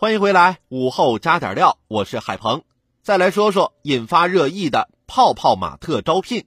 欢迎回来，午后加点料，我是海鹏。再来说说引发热议的泡泡玛特招聘。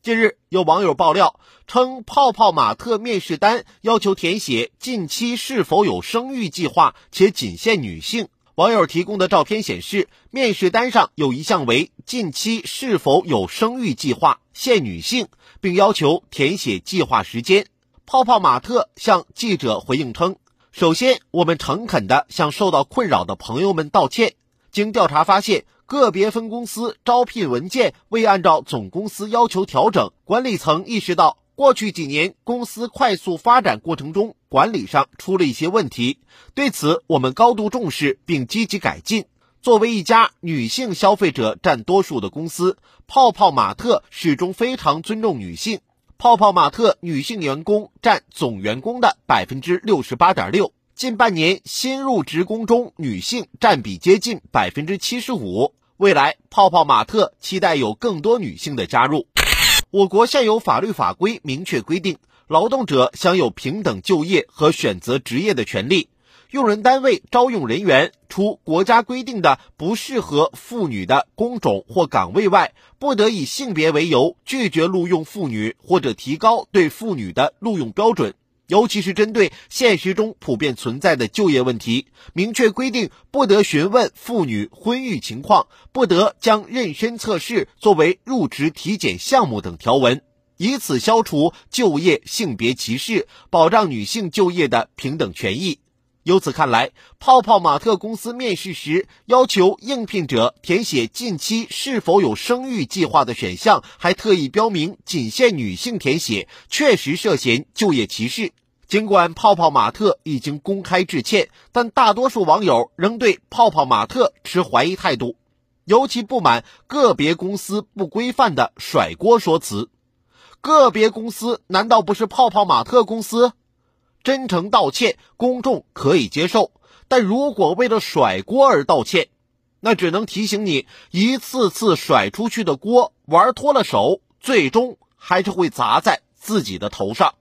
近日，有网友爆料称，泡泡玛特面试单要求填写近期是否有生育计划，且仅限女性。网友提供的照片显示，面试单上有一项为近期是否有生育计划，限女性，并要求填写计划时间。泡泡玛特向记者回应称。首先，我们诚恳地向受到困扰的朋友们道歉。经调查发现，个别分公司招聘文件未按照总公司要求调整，管理层意识到过去几年公司快速发展过程中管理上出了一些问题，对此我们高度重视并积极改进。作为一家女性消费者占多数的公司，泡泡玛特始终非常尊重女性。泡泡玛特女性员工占总员工的百分之六十八点六，近半年新入职工中女性占比接近百分之七十五。未来，泡泡玛特期待有更多女性的加入。我国现有法律法规明确规定，劳动者享有平等就业和选择职业的权利。用人单位招用人员，除国家规定的不适合妇女的工种或岗位外，不得以性别为由拒绝录用妇女，或者提高对妇女的录用标准。尤其是针对现实中普遍存在的就业问题，明确规定不得询问妇女婚育情况，不得将妊娠测试作为入职体检项目等条文，以此消除就业性别歧视，保障女性就业的平等权益。由此看来，泡泡玛特公司面试时要求应聘者填写近期是否有生育计划的选项，还特意标明仅限女性填写，确实涉嫌就业歧视。尽管泡泡玛特已经公开致歉，但大多数网友仍对泡泡玛特持怀疑态度，尤其不满个别公司不规范的甩锅说辞。个别公司难道不是泡泡玛特公司？真诚道歉，公众可以接受；但如果为了甩锅而道歉，那只能提醒你，一次次甩出去的锅玩脱了手，最终还是会砸在自己的头上。